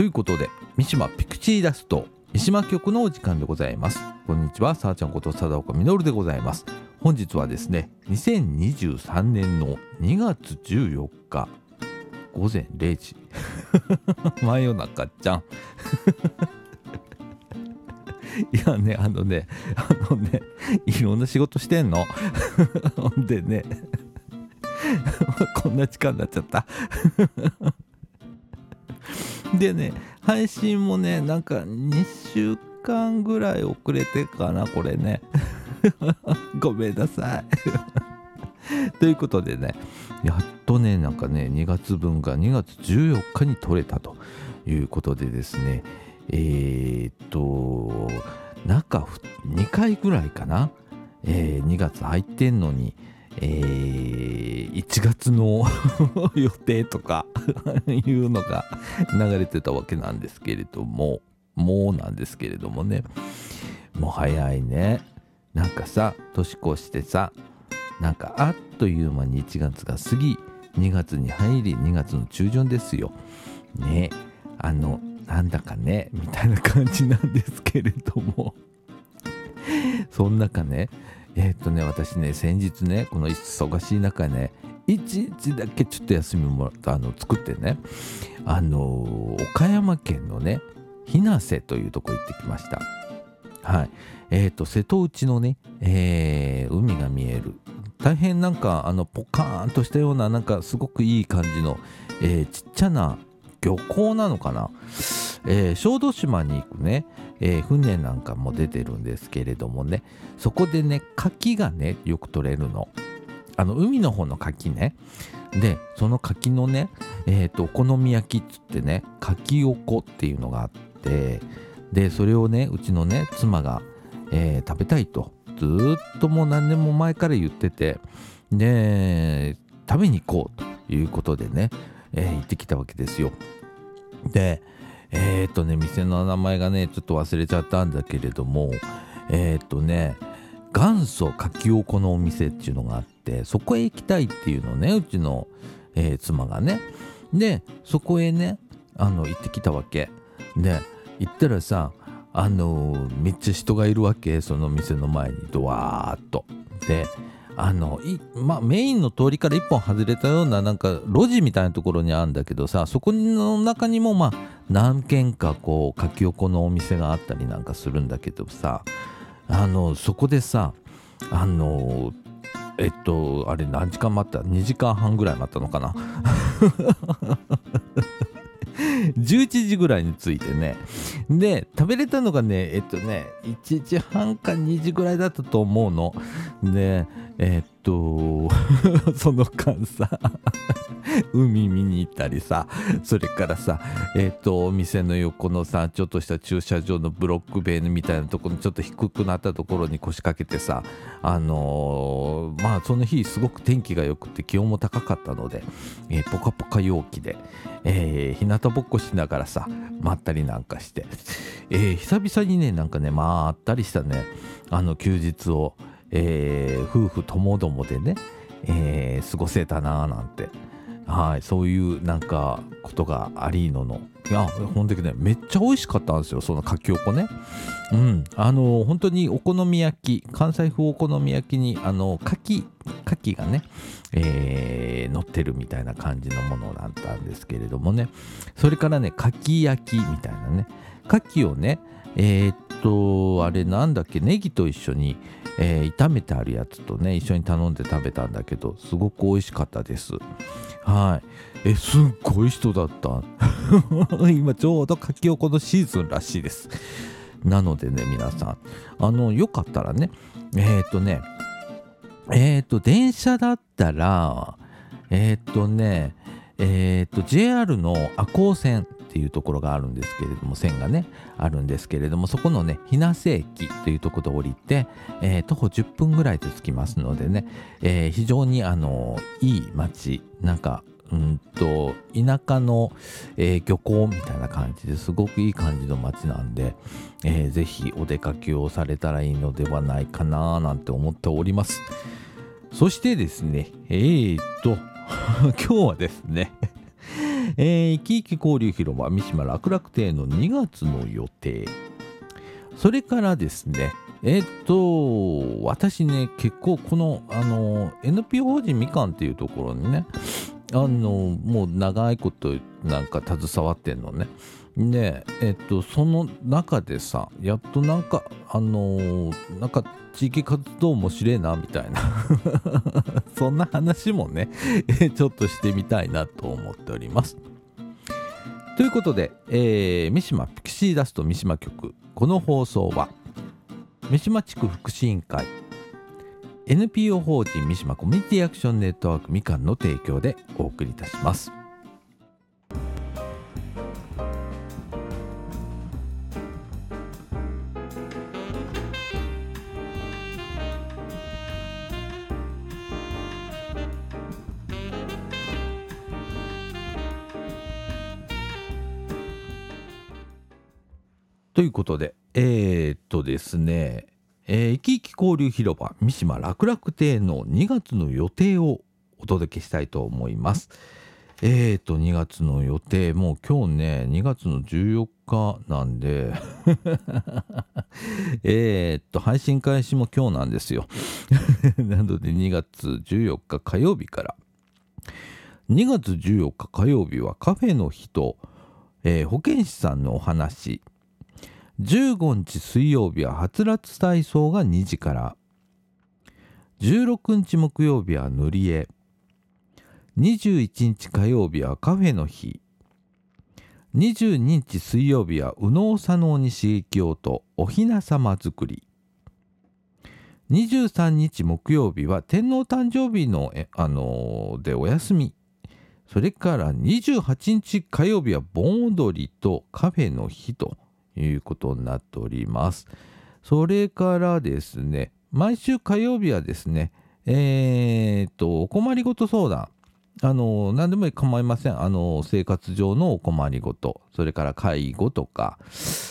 ということで三島ピクチーダスト三島局のお時間でございます。こんにちはさあちゃんこと貞岡実でございます。本日はですね2023年の2月14日午前0時。真夜中ちゃん。いやねあのねあのねいろんな仕事してんの？ほ んでねこんな時間になっちゃった。でね配信もねなんか2週間ぐらい遅れてかなこれね。ごめんなさい。ということでねやっとねなんかね2月分が2月14日に取れたということでですね。えー、っと中2回ぐらいかな、えー、2月入ってんのにえー、1月の 予定とか いうのが流れてたわけなんですけれどももうなんですけれどもね。もう早いね。なんかさ年越してさなんかあっという間に1月が過ぎ2月に入り2月の中旬ですよ。ねあのなんだかねみたいな感じなんですけれども。そん中ねえ、っとね私ね先日ねこの忙しい中ね一日だけちょっと休みもあの作ってねあの岡山県のね日生というとこ行ってきました。はい。えー、っと瀬戸内のね、えー、海が見える。大変なんかあのポカーンとしたようななんかすごくいい感じの、えー、ちっちゃな漁港なのかな、えー、小豆島に行くね、えー、船なんかも出てるんですけれどもねそこでね牡蠣がねよく取れるの。あの海の方の牡蠣ね。でその牡蠣のねえ、ー、とお好み焼きっつってね牡蠣おこっていうのがあってでそれをねうちのね妻が、えー、食べたいと。ずっともう何年も前から言っててで食べに行こうということでねえー、行ってきたわけですよ。でえー、とね店の名前がねちょっと忘れちゃったんだけれどもえー、っとね元祖かきおこのお店っていうのがあってそこへ行きたいっていうのねうちの、えー、妻がね。でそこへねあの行ってきたわけ。で行ったらさあのめっちゃ人がいるわけその店の前にドワーッと。であのまあ、メインの通りから一本外れたようななんか路地みたいなところにあるんだけどさそこの中にもまあ何軒かこう書き横のお店があったりなんかするんだけどさあのそこでさあのえっとあれ何時間待った ?2 時間半ぐらい待ったのかな？11時ぐらいに着いてね。で食べれたのがねえっとね1時半か2時ぐらいだったと思うの。でえっと その間さ 海見に行ったりさそれからさえっとお店の横のさちょっとした駐車場のブロック塀みたいなところにちょっと低くなったところに腰掛けてさあのー、まあその日すごく天気が良くて気温も高かったので、えー、ポカポカ陽気で、えー、日向ぼっこしながらさまったりなんかして、えー、久々にねなんかねまあったりしたねあの休日を、えー、夫婦ともどもでね、えー、過ごせたなーなんて。はいそういうなんかことがありのの。いや本当にねめっちゃ美味しかったんですよそのかきおこね。うんあの本当にお好み焼き関西風お好み焼きにあのかきかきがね、えー、乗ってるみたいな感じのものだったんですけれどもね。それからねかき焼きみたいなね。かきをねえー、っとあれなんだっけ？ネギと一緒に、えー、炒めてあるやつとね一緒に頼んで食べたんだけどすごく美味しかったです。はい。えすっごい人だった。今ちょうどかきおこのシーズンらしいです。なのでね皆さん。あのよかったらねえー、っとねえっ、と電車だったらえっ、とねえっ、と JR の赤穂線。っていうところがあるんですけれども線がねあるんですけれどもそこのね日生駅というところで降りて、えー、徒歩10分ぐらいで着きますのでね、えー、非常にあのいい街なんかうんと田舎の、えー、漁港みたいな感じですごくいい感じの街なんで、えー、ぜひお出かけをされたらいいのではないかななんて思っております。そしてですねえー、っと 今日はですねえー、生き生き交流広場三島楽楽亭の2月の予定。それからですねえっと私ね結構このあの NPO 法人みかんっていうところにねあのもう長いことなんか携わってんのね。でえっとその中でさやっとなんかあの、なんか地域活動もしれえなみたいな。そんな話もね ちょっとしてみたいなと思っておりますということで、えー、三島ピクシーダスト三島局この放送は三島地区福祉委員会 NPO 法人三島コミュニティアクションネットワークみかんの提供でお送りいたします。いうことで、えー、っとですね、えー、生き生き交流広場三島楽楽亭の2月の予定をお届けしたいと思います。えーと、2月の予定、もう今日ね、2月の14日なんで えっと、配信開始も今日なんですよ。なので2月14日火曜日から、2月14日火曜日はカフェの日と、えー、保健師さんのお話、15日水曜日ははつらつ体操が2時から。16日木曜日は塗り絵。21日火曜日はカフェの日。22日水曜日は右脳左脳に刺激をとおひなさま作り。23日木曜日は天皇誕生日のあのー、でお休み。それから28日火曜日は盆踊りとカフェの日と。いうことになっております。それからですね、毎週火曜日はですね、えー、っと、お困りごと相談。あの、何でも構いません。あの、生活上のお困りごと、それから介護とか、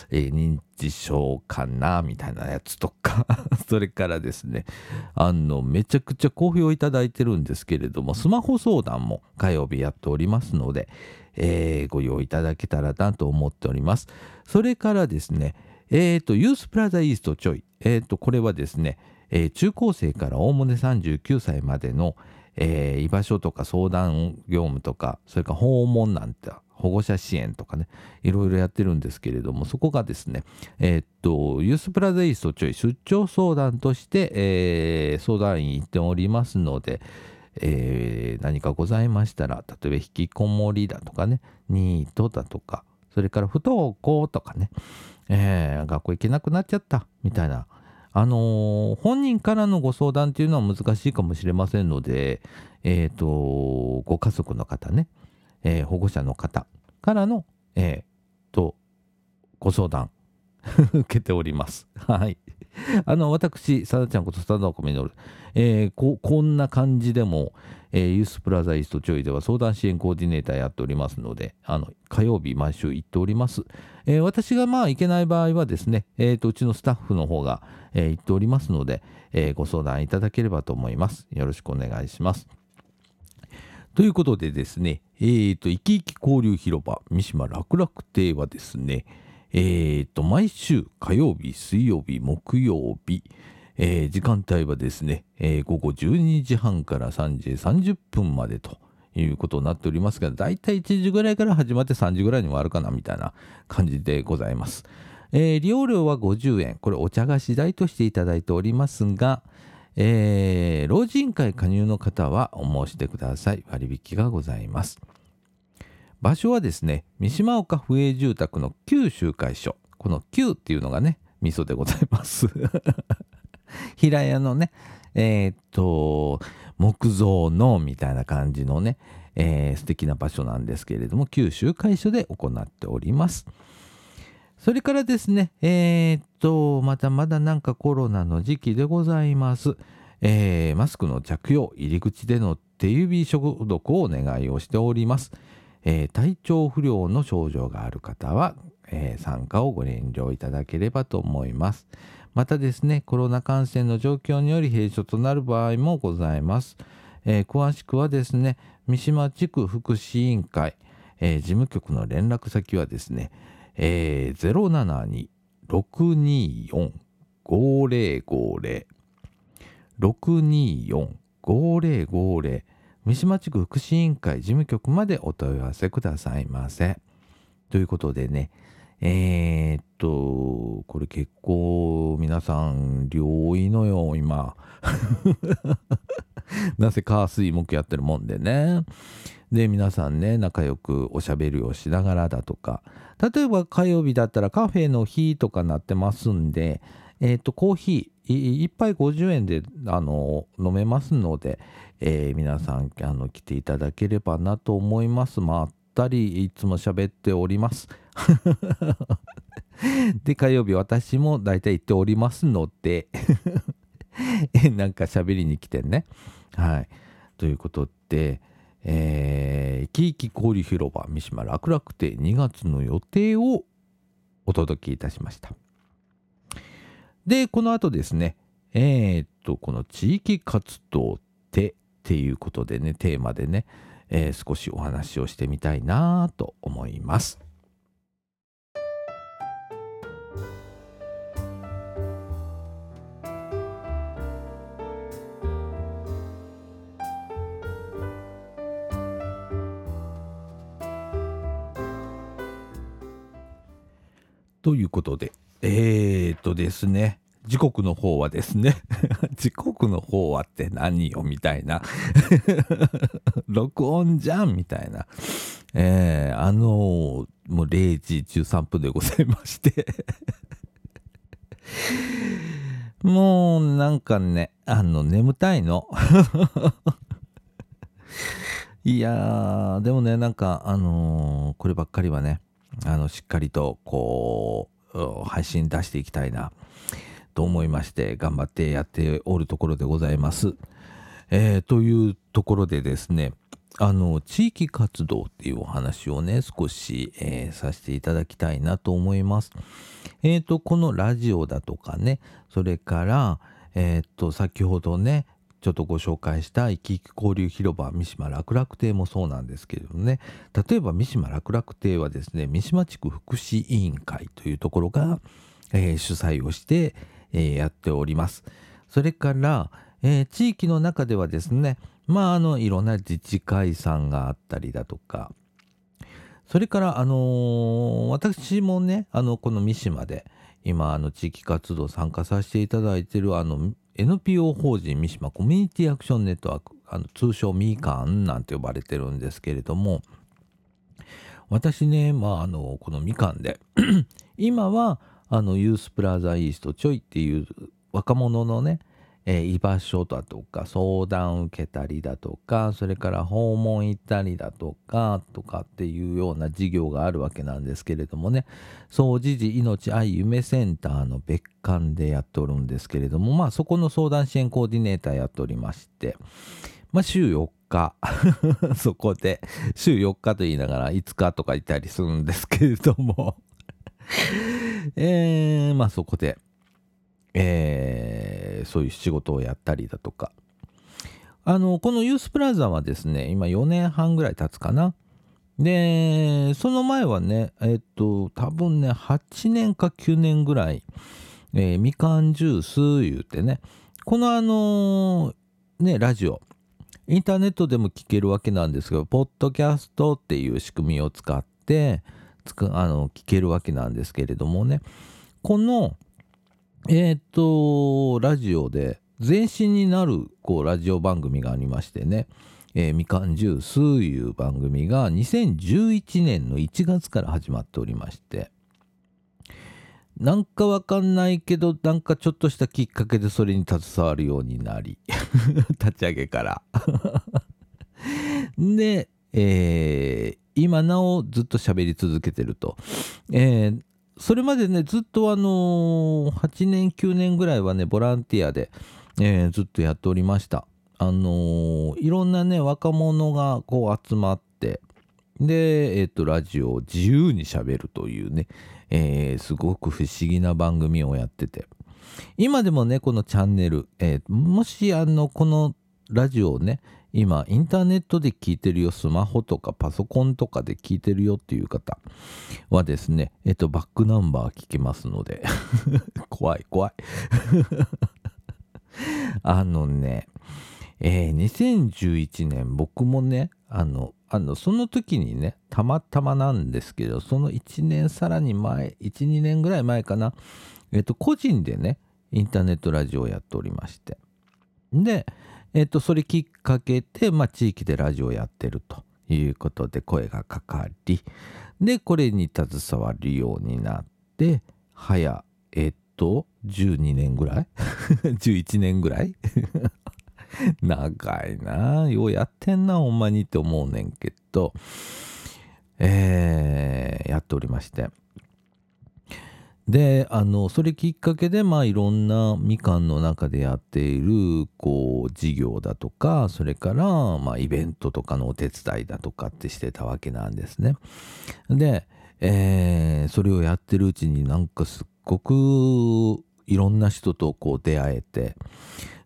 えー、認知症かな、みたいなやつとか、それからですね、あの、めちゃくちゃ好評いただいてるんですけれども、スマホ相談も火曜日やっておりますので、えー、ご用意いただけたらなと思っております。それからですね、えっ、ー、と、ユースプラザイーストちょい。えっ、と、これはですね、え、中高生からおおむね39歳までの、えー、居場所とか相談業務とか、それから訪問なんて、保護者支援とかね、いろいろやってるんですけれども、そこがですね、えー、っと、ユースプラザイストちょい出張相談として、えー、相談員行っておりますので、えー、何かございましたら、例えば引きこもりだとかね、ニートだとか、それから不登校とかね、えー、学校行けなくなっちゃったみたいな、あのー、本人からのご相談っていうのは難しいかもしれませんので、え、ー、と、ご家族の方ね、えー、保護者の方からの、えー、と、ご相談 受けております。はい。あの、私、さだちゃんことさだこみのる、えー、こ、こんな感じでも、えー、ユースプラザイストちょいでは相談支援コーディネーターやっておりますので、あの、火曜日毎週行っております。えー、私がまあ行けない場合はですね、え、ー、と、うちのスタッフの方が、えー、行っておりますので、えー、ご相談いただければと思います。よろしくお願いします。ということでですね、えっ、ー、と、生き生き交流広場三島楽々亭はですね、えー、と、毎週火曜日、水曜日、木曜日、えー、時間帯はですね、えー、午後12時半から3時30分までということになっておりますが、だいたい1時ぐらいから始まって3時ぐらいに終わるかなみたいな感じでございます。えー、利用料は50円、これお茶菓子代としていただいておりますが、えー、老人会加入の方はお申し出ください。割引がございます。場所はですね、三島岡府営住宅の旧集会所。この旧っていうのがね、味噌でございます。平屋のね、えー、っと、木造のみたいな感じのね、えー、素敵な場所なんですけれども、旧集会所で行っております。それからですね、えー、っと、またまだなんかコロナの時期でございます。えー、マスクの着用、入り口での手指消毒をお願いをしております。えー、体調不良の症状がある方は、えー、参加をご遠慮いただければと思います。またですね、コロナ感染の状況により閉所となる場合もございます。えー、詳しくはですね、三島地区福祉委員会、えー、事務局の連絡先はですね、えー、072-624-5050 624-5050三島地区福祉委員会事務局までお問い合わせくださいませ。ということでね、えー、っと、これ結構皆さん量いのよ、今。なぜか水木やってるもんでね。で、皆さんね、仲良くおしゃべりをしながらだとか、例えば火曜日だったらカフェの日とかなってますんで、えっ、と、コーヒー、1杯50円であの飲めますので、えー、皆さんあの来ていただければなと思います。まったりいつも喋っております。で、火曜日私も大体行っておりますので なんか喋りに来てね。はい。ということで、えー、キーキ氷広場三島楽々亭2月の予定をお届けいたしました。で、この後ですね、えー、っと、この地域活動ってっていうことでね、テーマでね、えー、少しお話をしてみたいなと思います。ということで、えー、っとですね、時刻の方はですね 時刻の方はって何よみたいな 録音じゃんみたいな。えー、あのー、もう0時13分でございまして もうなんかね、あの、眠たいの。いやー、でもね、なんか、あのー、こればっかりはね、あの、しっかりと、こう、配信出していきたいな。と思いまして頑張ってやっておるところでございます。えー、というところでですねあの地域活動っていうお話をね少し、えー、させていただきたいなと思います。えっ、ー、とこのラジオだとかねそれからえっ、と先ほどねちょっとご紹介した生き生き交流広場三島楽々亭もそうなんですけれどもね例えば三島楽々亭はですね三島地区福祉委員会というところが、えー、主催をして、え、やっております。それから、え、地域の中ではですね、まあ、あの、いろんな自治会さんがあったりだとか、それから、あのー、私もね、あの、この三島で、今、あの、地域活動参加させていただいてる、あの、NPO 法人三島コミュニティアクションネットワーク、あの通称ミーカンなんて呼ばれてるんですけれども、私ね、まあ、あの、このみかんで 今は、あのユースプラザイーストちょいっていう若者のね、えー、居場所だとか相談受けたりだとかそれから訪問行ったりだとかとかっていうような事業があるわけなんですけれどもね。総持寺命愛夢センターの別館でやっておるんですけれどもまあそこの相談支援コーディネーターやっておりまして。まあ週4日。そこで週4日と言いながら5日とかいたりするんですけれども。えー、まあそこで、えー、そういう仕事をやったりだとか。あの、このユースプラザはですね、今4年半ぐらい経つかな。で、その前はね、えっと、多分ね、8年か9年ぐらい、えー、みかんジュース言うてね、このあのー、ね、ラジオ、インターネットでも聞けるわけなんですけど、ポッドキャストっていう仕組みを使って、つくあの聞けるわけなんですけれどもね。このえっ、とラジオで前身になるこうラジオ番組がありましてね「えー、みかんジュース」いう番組が2011年の1月から始まっておりまして。なんかわかんないけどなんかちょっとしたきっかけでそれに携わるようになり 立ち上げから。で、えー、今なおずっと喋り続けてると。えー、それまでね、ずっとあのー、8年、9年ぐらいはね、ボランティアで、えー、ずっとやっておりました。あの、いろんなね、若者がこう集まって、で、えっ、と、ラジオを自由にしゃべるというね、えすごく不思議な番組をやってて、今でもね、このチャンネル、えもし、あの、このラジオをね、今インターネットで聞いてるよスマホとかパソコンとかで聞いてるよっていう方はですねえっとバックナンバー聞けますので怖い 怖い。あのねえー、2011年僕もねあのあのその時にねたまたまなんですけどその1年さらに前12年ぐらい前かなえっと個人でねインターネットラジオをやっておりまして。でえっとそれきっかけで、まあ、地域でラジオやってるということで声がかかりでこれに携わるようになって早えっと12年ぐらい？11年ぐらい？長いなようやってんなほんまにって思うねんけどえー、やっておりまして。であのそれきっかけでまあいろんなみかんの中でやっているこう事業だとかそれからまあイベントとかのお手伝いだとかってしてたわけなんですね。で、えー、それをやってるうちになんかすっごくいろんな人とこう出会えて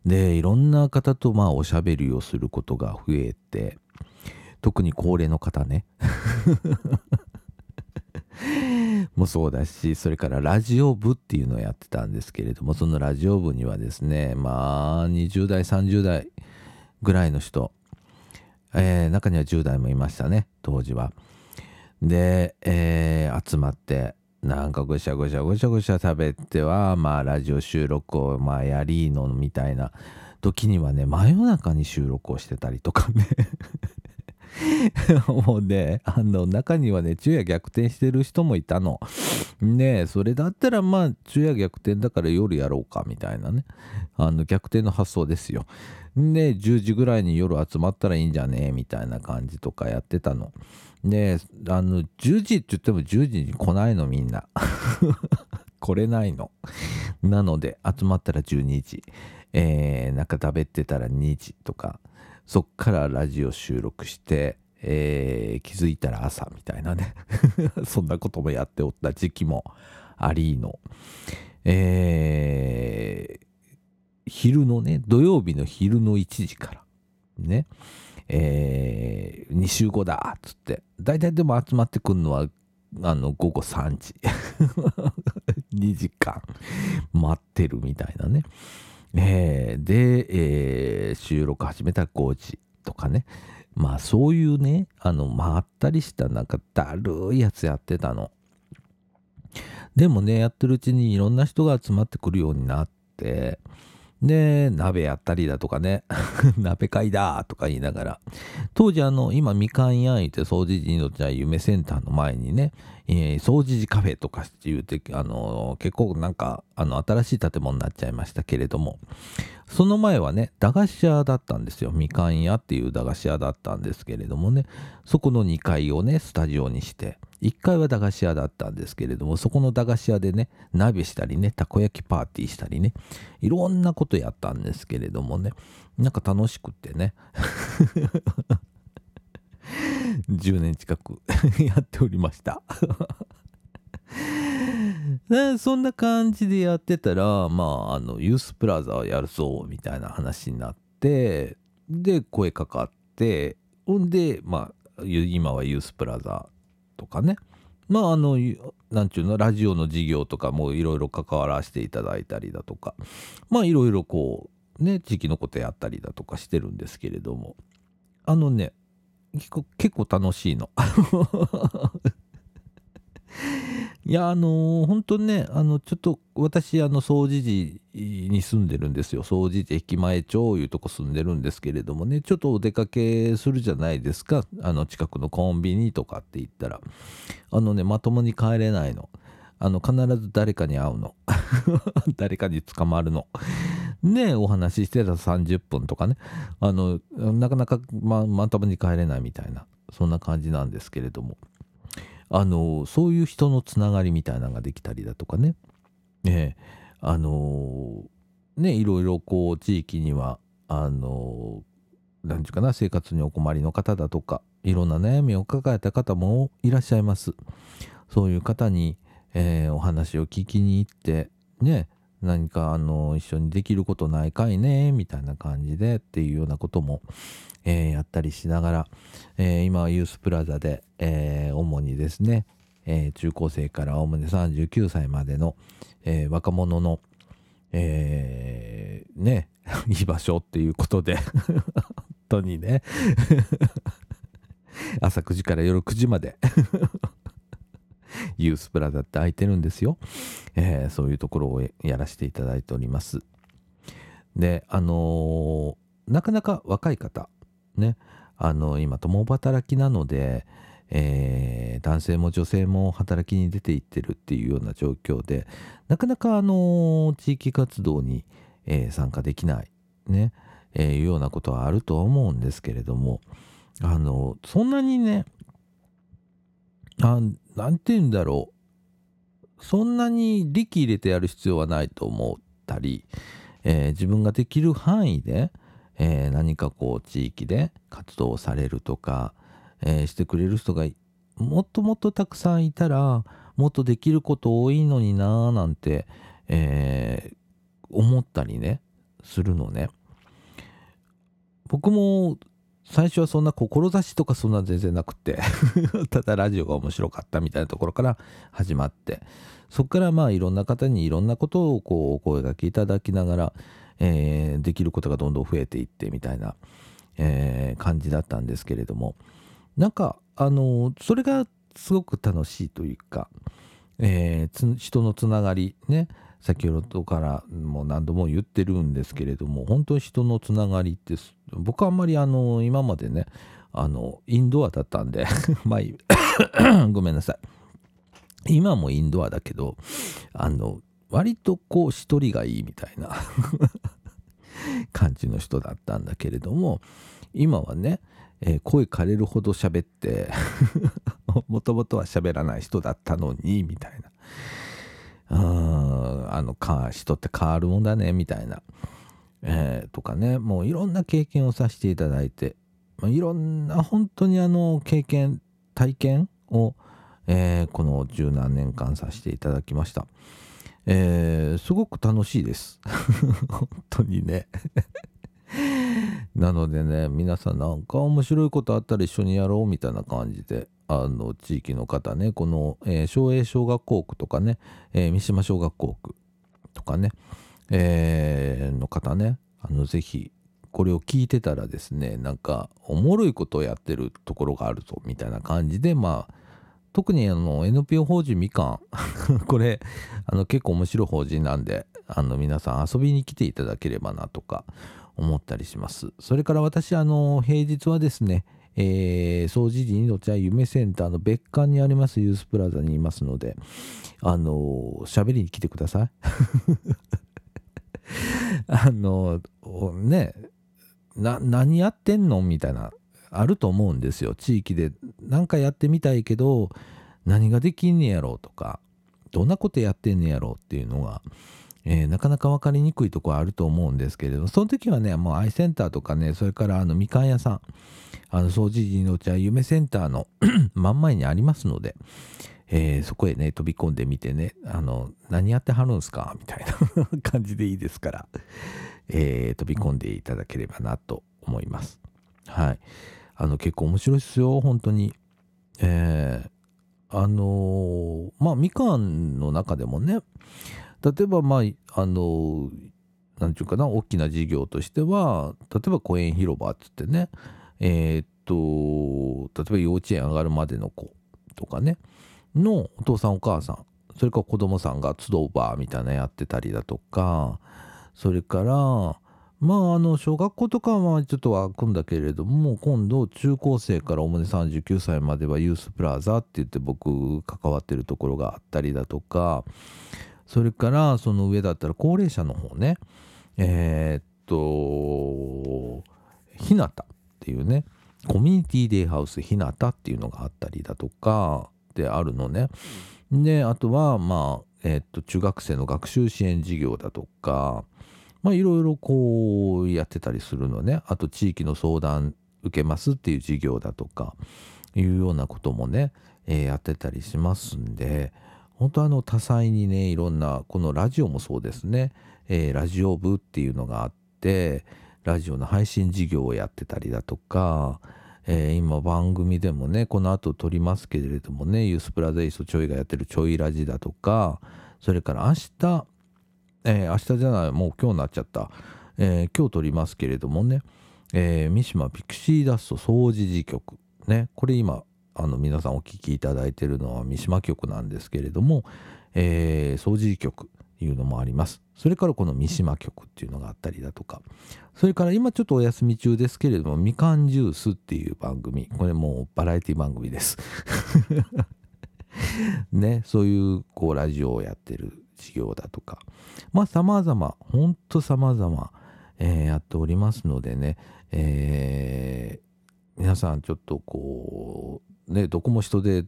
でいろんな方とまあおしゃべりをすることが増えて特に高齢の方ね もそうだしそれからラジオ部っていうのをやってたんですけれどもそのラジオ部にはですねまあ20代30代ぐらいの人、えー、中には10代もいましたね当時は。で、えー、集まってなんかぐしゃぐしゃぐしゃぐしゃ食べてはまあラジオ収録をまあやりのみたいな時にはね真夜中に収録をしてたりとかね もうね、あの、中にはね、昼夜逆転してる人もいたの。ねそれだったらまあ、昼夜逆転だから夜やろうか、みたいなね。あの、逆転の発想ですよ。で、10時ぐらいに夜集まったらいいんじゃねえ、みたいな感じとかやってたの。で、あの、10時って言っても10時に来ないの、みんな。来れないの。なので、集まったら12時。えー、なんか食べてたら2時とか。そっからラジオ収録して、えー、気づいたら朝みたいなね。そんなこともやっておった時期もありの、えー、昼のね土曜日の昼の1時からね。えー、2週後だっつって。大体でも集まってくるのはあの午後3時。2時間待ってるみたいなね。えー、で、えー、収録始めた5時とかね。まあそういうね、あの、まったりしたなんかだるいやつやってたの。でもね、やってるうちにいろんな人が集まってくるようになって、で、鍋やったりだとかね、鍋買いだとか言いながら、当時あの、今みかん焼いて掃除時のちゃ夢センターの前にね、えー、掃除時カフェとかって言うて、あのー、結構なんか、あの、新しい建物になっちゃいましたけれども、その前はね、駄菓子屋だったんですよ。みかん屋っていう駄菓子屋だったんですけれどもね、そこの2階をね、スタジオにして、1階は駄菓子屋だったんですけれども、そこの駄菓子屋でね、鍋したりね、たこ焼きパーティーしたりね、いろんなことやったんですけれどもね、なんか楽しくってね。10年近く やっておりました そんな感じでやってたら、まあ、あの、ユースプラザやるぞ、みたいな話になって、で、声かかって、ほんで、まあ、今はユースプラザとかね、まあ、あの、なんちゅうの、ラジオの事業とかもいろいろ関わらせていただいたりだとか、まあ、いろいろこう、ね、地域のことやったりだとかしてるんですけれども、あのね、結構楽しいの。いやあのー、本当ねあのちょっと私あの掃除時に住んでるんですよ。掃除時駅前町いうとこ住んでるんですけれどもねちょっとお出かけするじゃないですか。あの近くのコンビニとかって言ったら。あのねまともに帰れないの。あの必ず誰かに会うの。誰かに捕まるの。ねお話ししてた30分とかね。あのなかなかままともに帰れないみたいなそんな感じなんですけれども。あのそういう人のつながりみたいなのができたりだとかね。ねあのねいろいろこう地域にはあの何て言うかな生活にお困りの方だとかいろんな悩みを抱えた方もいらっしゃいます。そういう方に、えー、お話を聞きに行ってね何かあの一緒にできることないかいねみたいな感じでっていうようなことも、え、やったりしながら、え、今はユースプラザで、え、主にですね、え中高生からおおむね39歳までの、え若者の、えね 居場所っていうことで 本当にね 朝9時から夜9時まで。ユースプラザって空いてるんですよ、えー、そういうところをやらせていただいております。であのー、なかなか若い方ねあの今共働きなので、えー、男性も女性も働きに出ていってるっていうような状況でなかなかあの地域活動に、え参加できないね、えいうようなことはあると思うんですけれどもあのそんなにねあなんて言うんだろうそんなに力入れてやる必要はないと思ったり、えー、自分ができる範囲で、えー、何かこう地域で活動されるとか、えー、してくれる人がもっともっとたくさんいたらもっとできること多いのになーなんて、え思ったりねするのね。僕も最初はそんな志とかそんな全然なくて ただラジオが面白かったみたいなところから始まってそこからまあいろんな方にいろんなことをこうお声がけいただきながら、えー、できることがどんどん増えていってみたいな、えー、感じだったんですけれどもなんかあのそれがすごく楽しいというか、えー、人のつながりね。先ほどからも何度も言ってるんですけれども本当に人のつながりって僕あんまりあの今までねあのインドアだったんで まあ ごめんなさい。今もインドアだけどあの割とこう一人がいいみたいな 感じの人だったんだけれども今はね、えー、声枯れるほど喋ってもともとは喋らない人だったのにみたいな。あのか人って変わるもんだねみたいな、えー、とかね。もういろんな経験をさせていただいて、いろんな本当にあの経験体験を、えー、この十何年間させていただきました。えー、すごく楽しいです。本当にね。なのでね皆さんなんか面白いことあったら一緒にやろうみたいな感じで。あの地域の方ねこの、えー、昭栄小学校区とかね、えー、三島小学校区とかね、えー、の方ねあのぜひこれを聞いてたらですねなんかおもろいことをやってるところがあるぞみたいな感じでまあ特にあの NPO 法人みかん これあの結構面白い法人なんであの皆さん遊びに来ていただければなとか思ったりします。それから私あの平日はですねえー、総除時にどちら夢センターの別館にありますユースプラザにいますので、あのー、喋りに来てください。あのー、ね、な、何やってんのみたいな、あると思うんですよ。地域で何かやってみたいけど、何ができんねやろうとか、どんなことやってんねやろうっていうのが、えー、なかなか分かりにくいところあると思うんですけれどその時はねもうアイセンターとかねそれからあのみかん屋さんあの掃除時のうちは夢センターの 真ん前にありますので、えー、そこへね飛び込んでみてねあの何やってはるんすか？みたいな 感じでいいですから、えー、飛び込んでいただければなと思います。はい。あの結構面白いですよ本当に。えー、あの、まあみかんの中でもね例えばまああの何て言うかな大きな事業としては例えば公園広場っつってねえー、っと例えば幼稚園上がるまでの子とかねのお父さんお母さんそれから子供さんが集うバーみたいなやってたりだとかそれからまああの小学校とかはちょっと湧くんだけれども今度中高生からおもね39歳まではユースプラザって言って僕関わってるところがあったりだとかそれからその上だったら高齢者の方ねえー、っと日向っていうねコミュニティデイハウス日向っていうのがあったりだとかであるのね。であとはまあえ、っと中学生の学習支援事業だとかまあいろいろこうやってたりするのね。あと地域の相談受けますっていう事業だとかいうようなこともね、えー、やってたりしますんで本当あの多彩にねいろんなこのラジオもそうですね、えー、ラジオ部っていうのがあってラジオの配信事業をやってたりだとか、えー、今番組でもねこの後撮りますけれどもねユースプラゼイストちょいがやってるちょいラジだとかそれから明日、えー、明日じゃないもう今日になっちゃった、えー、今日撮りますけれどもね、え三島ピクシーダスト掃除時局。ねこれ今あの皆さんお聴きいただいてるのは三島局なんですけれども、えー、掃除局いうのもあります。それからこの三島局っていうのがあったりだとか、それから今ちょっとお休み中ですけれども、みかんジュースっていう番組、これもうバラエティ番組です。ね、そういうこうラジオをやってる事業だとか、まあ様々、ほんと様々、えー、やっておりますのでね、えー、皆さんちょっとこう、ね、どこも人で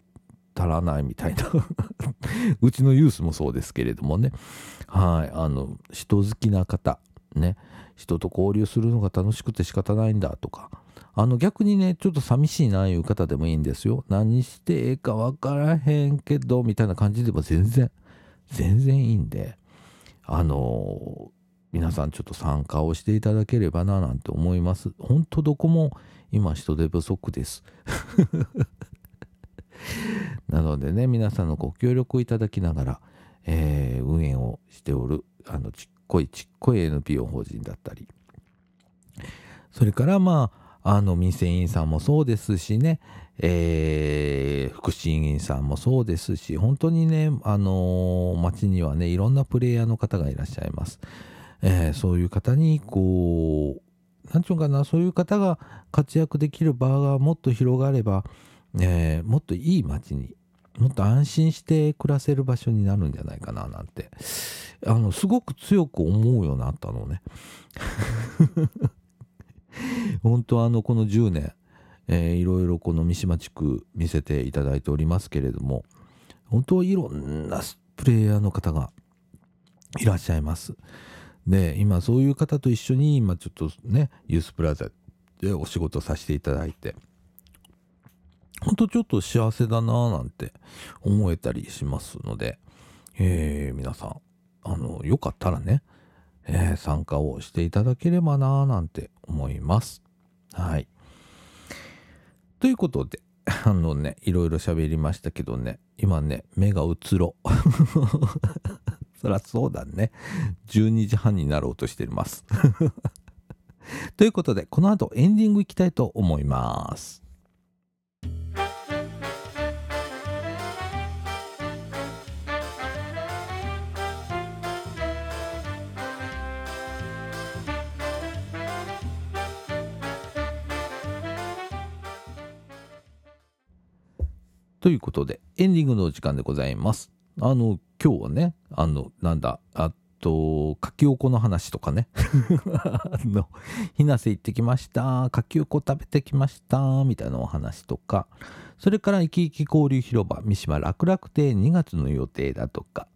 足らないみたいな。うちのユースもそうですけれどもね。はい。あの人好きな方ね。人と交流するのが楽しくて仕方ないんだとか。あの逆にねちょっと寂しいないう方でもいいんですよ。何してええか分からへんけどみたいな感じでも全然全然いいんで。あの皆さんちょっと参加をしていただければななんて思います。本当どこも今人手不足です。のでね、皆さんのご協力をいただきながら、えー、運営をしておる、あの、ちっこいちっこい NPO 法人だったり、それからまあ、あの、民生委員さんもそうですしね、えー、福祉委員さんもそうですし、本当にね、あのー、街にはね、いろんなプレイヤーの方がいらっしゃいます。えー、そういう方に、こう、なんちゅうかな、そういう方が活躍できる場がもっと広がれば、えー、もっといい街にもっと安心して暮らせる場所になるんじゃないかななんて。あのすごく強く思うようになったのね。本当あのこの10年、えー、いろいろこの三島地区見せていただいておりますけれども本当いろんなプレイヤーの方がいらっしゃいます。で今そういう方と一緒に今ちょっとねユースプラザでお仕事させていただいて。ほんとちょっと幸せだなぁなんて思えたりしますので、えー、皆さん、あの、よかったらね、えー、参加をしていただければなぁなんて思います。はい。ということで、あのね、いろいろ喋りましたけどね、今ね、目がうつろ。そらそうだね。12時半になろうとしています。ということで、この後エンディングいきたいと思います。ということで、エンディングの時間でございます。あの、今日はね、あの、なんだ、あと、かきおこの話とかね。あの、ひなせ行ってきました。かきおこ食べてきました。みたいなお話とか、それから、いきいき交流広場、三島楽楽亭2月の予定だとか、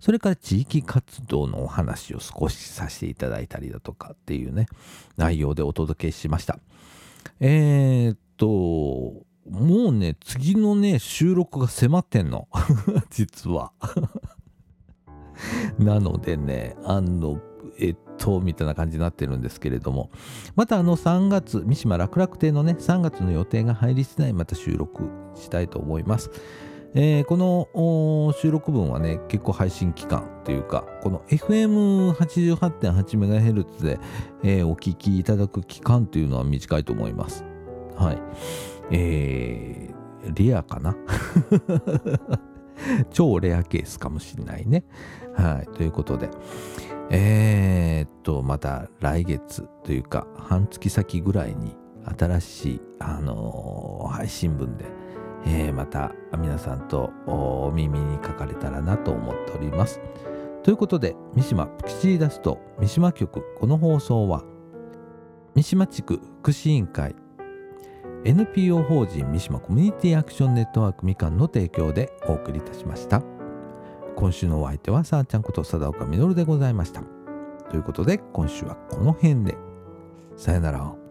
それから地域活動のお話を少しさせていただいたりだとかっていうね、内容でお届けしました。えー、っと、もうね、次のね、収録が迫ってんの。実は。なのでね、あの、えっと、みたいな感じになってるんですけれども、またあの3月、三島楽楽亭のね、3月の予定が入り次第また収録したいと思います。えー、この収録分はね、結構配信期間というか、この FM88.8MHz で、えー、お聞きいただく期間というのは短いと思います。はい。えー、レアかな？超レアケースかもしれないね。はい。ということで、えー、っと、また来月というか、半月先ぐらいに新しい、あのー、配信分で、えー、また皆さんとお耳にかかれたらなと思っております。ということで、三島プキチーダスト三島局、この放送は、三島地区福祉委員会 NPO 法人三島コミュニティアクションネットワークみかんの提供でお送りいたしました。今週のお相手はさあちゃんこと貞岡実でございました。ということで今週はこの辺で。さよなら。